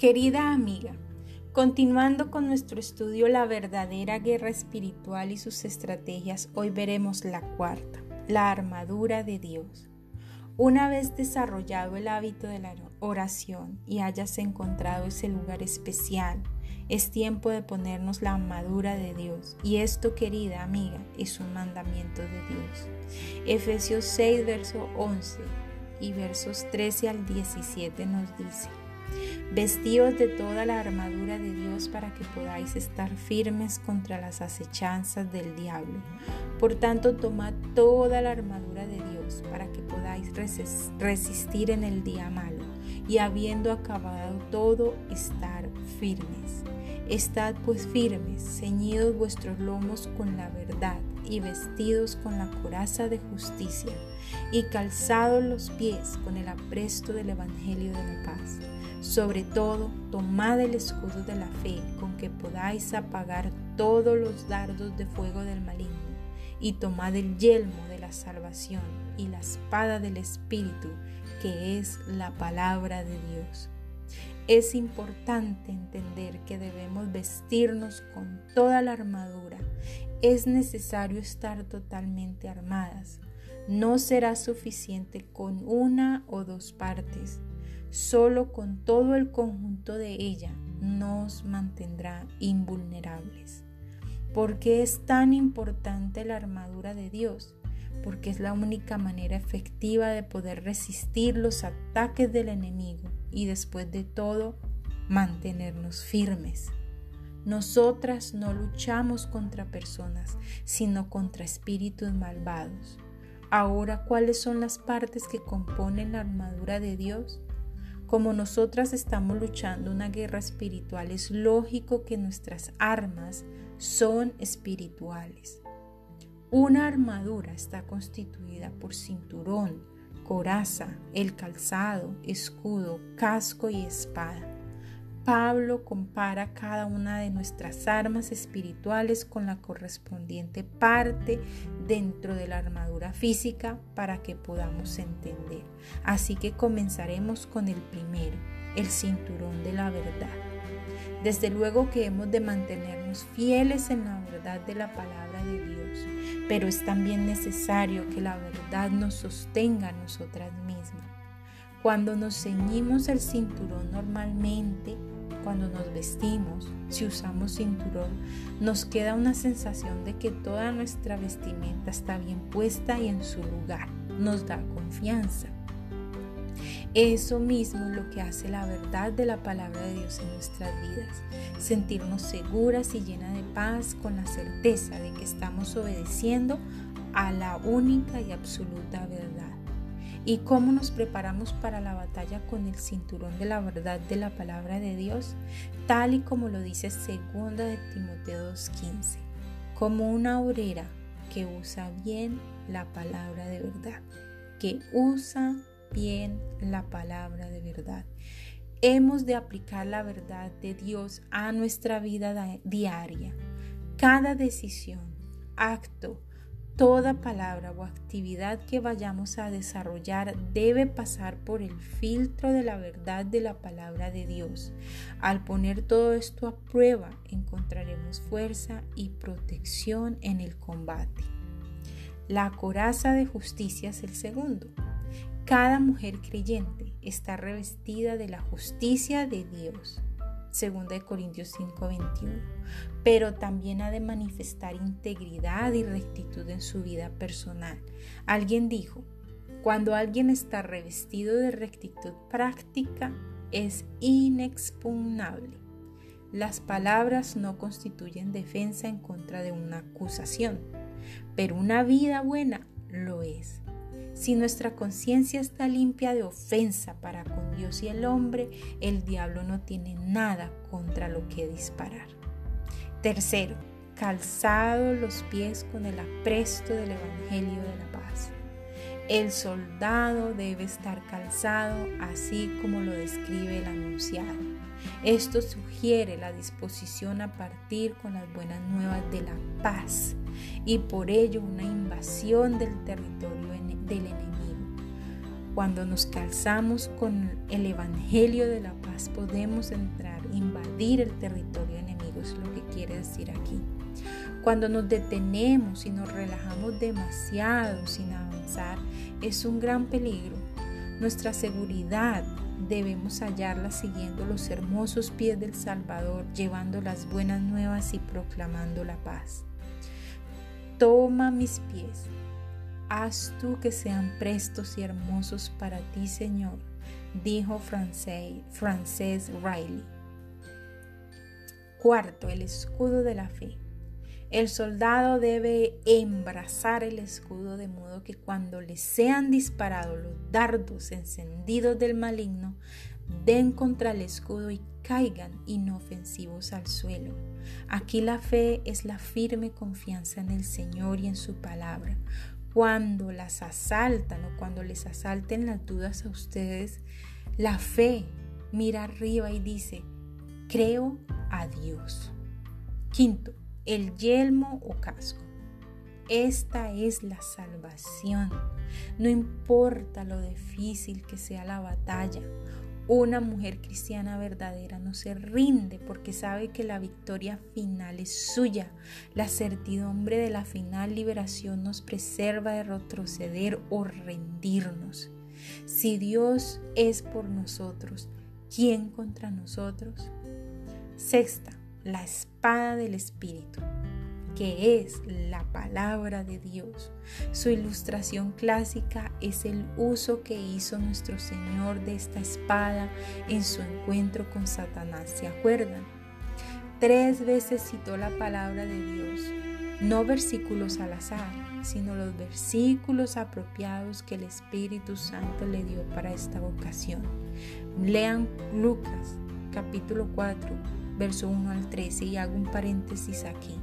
Querida amiga, continuando con nuestro estudio La verdadera guerra espiritual y sus estrategias, hoy veremos la cuarta, la armadura de Dios. Una vez desarrollado el hábito de la oración y hayas encontrado ese lugar especial, es tiempo de ponernos la armadura de Dios. Y esto, querida amiga, es un mandamiento de Dios. Efesios 6, verso 11 y versos 13 al 17 nos dice. Vestíos de toda la armadura de Dios para que podáis estar firmes contra las acechanzas del diablo. Por tanto, tomad toda la armadura de Dios para que podáis resistir en el día malo y habiendo acabado todo, estar firmes. Estad pues firmes, ceñidos vuestros lomos con la verdad y vestidos con la coraza de justicia y calzados los pies con el apresto del Evangelio de la paz sobre todo, tomad el escudo de la fe con que podáis apagar todos los dardos de fuego del maligno, y tomad el yelmo de la salvación y la espada del Espíritu, que es la palabra de Dios. Es importante entender que debemos vestirnos con toda la armadura. Es necesario estar totalmente armadas. No será suficiente con una o dos partes solo con todo el conjunto de ella nos mantendrá invulnerables. ¿Por qué es tan importante la armadura de Dios? Porque es la única manera efectiva de poder resistir los ataques del enemigo y después de todo mantenernos firmes. Nosotras no luchamos contra personas, sino contra espíritus malvados. Ahora, ¿cuáles son las partes que componen la armadura de Dios? Como nosotras estamos luchando una guerra espiritual, es lógico que nuestras armas son espirituales. Una armadura está constituida por cinturón, coraza, el calzado, escudo, casco y espada. Pablo compara cada una de nuestras armas espirituales con la correspondiente parte dentro de la armadura física para que podamos entender. Así que comenzaremos con el primero, el cinturón de la verdad. Desde luego que hemos de mantenernos fieles en la verdad de la palabra de Dios, pero es también necesario que la verdad nos sostenga a nosotras mismas. Cuando nos ceñimos el cinturón normalmente, cuando nos vestimos, si usamos cinturón, nos queda una sensación de que toda nuestra vestimenta está bien puesta y en su lugar. Nos da confianza. Eso mismo es lo que hace la verdad de la palabra de Dios en nuestras vidas. Sentirnos seguras y llenas de paz con la certeza de que estamos obedeciendo a la única y absoluta verdad y cómo nos preparamos para la batalla con el cinturón de la verdad de la palabra de Dios, tal y como lo dice 2 de Timoteo 2.15, como una obrera que usa bien la palabra de verdad, que usa bien la palabra de verdad. Hemos de aplicar la verdad de Dios a nuestra vida diaria. Cada decisión, acto, Toda palabra o actividad que vayamos a desarrollar debe pasar por el filtro de la verdad de la palabra de Dios. Al poner todo esto a prueba, encontraremos fuerza y protección en el combate. La coraza de justicia es el segundo. Cada mujer creyente está revestida de la justicia de Dios. 2 Corintios 5:21, pero también ha de manifestar integridad y rectitud en su vida personal. Alguien dijo, cuando alguien está revestido de rectitud práctica, es inexpugnable. Las palabras no constituyen defensa en contra de una acusación, pero una vida buena lo es. Si nuestra conciencia está limpia de ofensa para con Dios y el hombre, el diablo no tiene nada contra lo que disparar. Tercero, calzado los pies con el apresto del Evangelio de la paz. El soldado debe estar calzado así como lo describe el anunciado. Esto sugiere la disposición a partir con las buenas nuevas de la paz y por ello una invasión del territorio del enemigo. Cuando nos calzamos con el Evangelio de la paz podemos entrar, invadir el territorio enemigo, es lo que quiere decir aquí. Cuando nos detenemos y nos relajamos demasiado sin avanzar, es un gran peligro. Nuestra seguridad debemos hallarla siguiendo los hermosos pies del Salvador, llevando las buenas nuevas y proclamando la paz. Toma mis pies, haz tú que sean prestos y hermosos para ti, Señor, dijo Frances Riley. Cuarto, el escudo de la fe. El soldado debe embrazar el escudo de modo que cuando le sean disparados los dardos encendidos del maligno, den contra el escudo y caigan inofensivos al suelo. Aquí la fe es la firme confianza en el Señor y en su palabra. Cuando las asaltan o cuando les asalten las dudas a ustedes, la fe mira arriba y dice, creo a Dios. Quinto, el yelmo o casco. Esta es la salvación. No importa lo difícil que sea la batalla. Una mujer cristiana verdadera no se rinde porque sabe que la victoria final es suya. La certidumbre de la final liberación nos preserva de retroceder o rendirnos. Si Dios es por nosotros, ¿quién contra nosotros? Sexta, la espada del Espíritu, que es la palabra de Dios. Su ilustración clásica es el uso que hizo nuestro Señor de esta espada en su encuentro con Satanás. ¿Se acuerdan? Tres veces citó la palabra de Dios, no versículos al azar, sino los versículos apropiados que el Espíritu Santo le dio para esta ocasión. Lean Lucas capítulo 4 verso 1 al 13, y hago un paréntesis aquí.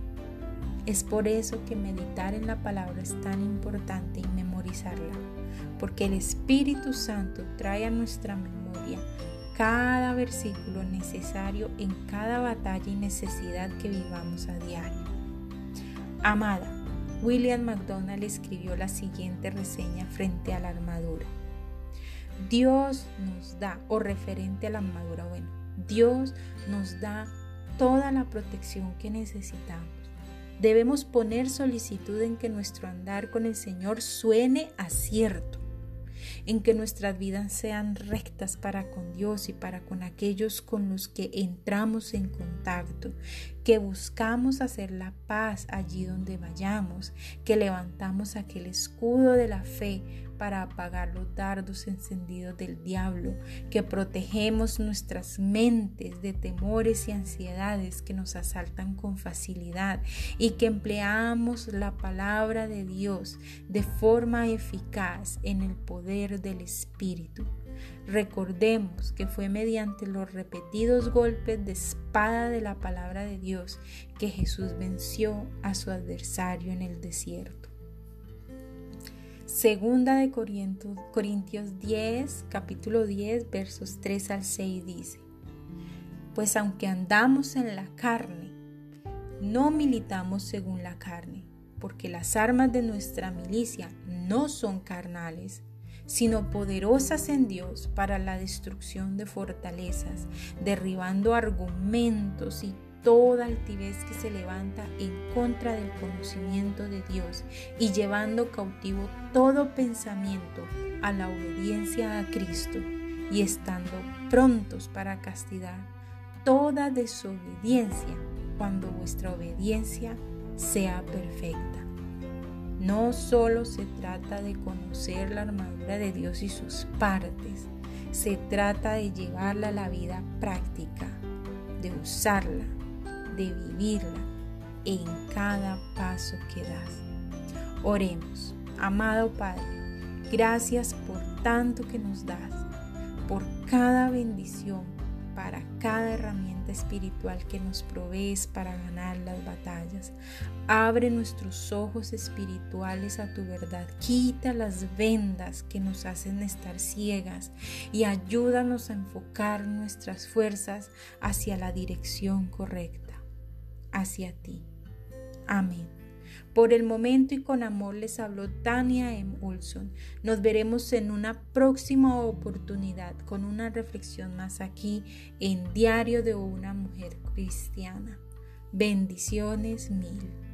Es por eso que meditar en la palabra es tan importante y memorizarla, porque el Espíritu Santo trae a nuestra memoria cada versículo necesario en cada batalla y necesidad que vivamos a diario. Amada, William McDonald escribió la siguiente reseña frente a la armadura. Dios nos da, o referente a la armadura, bueno, Dios nos da toda la protección que necesitamos. Debemos poner solicitud en que nuestro andar con el Señor suene a cierto, en que nuestras vidas sean rectas para con Dios y para con aquellos con los que entramos en contacto, que buscamos hacer la paz allí donde vayamos, que levantamos aquel escudo de la fe para apagar los dardos encendidos del diablo, que protegemos nuestras mentes de temores y ansiedades que nos asaltan con facilidad y que empleamos la palabra de Dios de forma eficaz en el poder del Espíritu. Recordemos que fue mediante los repetidos golpes de espada de la palabra de Dios que Jesús venció a su adversario en el desierto. Segunda de Corintios 10, capítulo 10, versos 3 al 6 dice, Pues aunque andamos en la carne, no militamos según la carne, porque las armas de nuestra milicia no son carnales, sino poderosas en Dios para la destrucción de fortalezas, derribando argumentos y toda altivez que se levanta en contra del conocimiento de Dios y llevando cautivo todo pensamiento a la obediencia a Cristo y estando prontos para castigar toda desobediencia cuando vuestra obediencia sea perfecta. No solo se trata de conocer la armadura de Dios y sus partes, se trata de llevarla a la vida práctica, de usarla de vivirla en cada paso que das. Oremos, amado Padre, Gracias por tanto que nos das, por cada bendición, para cada herramienta espiritual que nos provees para ganar las batallas. Abre nuestros ojos espirituales a tu verdad. Quita las vendas que nos hacen estar ciegas y ayúdanos a enfocar nuestras fuerzas hacia la dirección correcta, hacia ti. Amén. Por el momento y con amor les habló Tania M. Ulson. Nos veremos en una próxima oportunidad con una reflexión más aquí en Diario de una Mujer Cristiana. Bendiciones mil.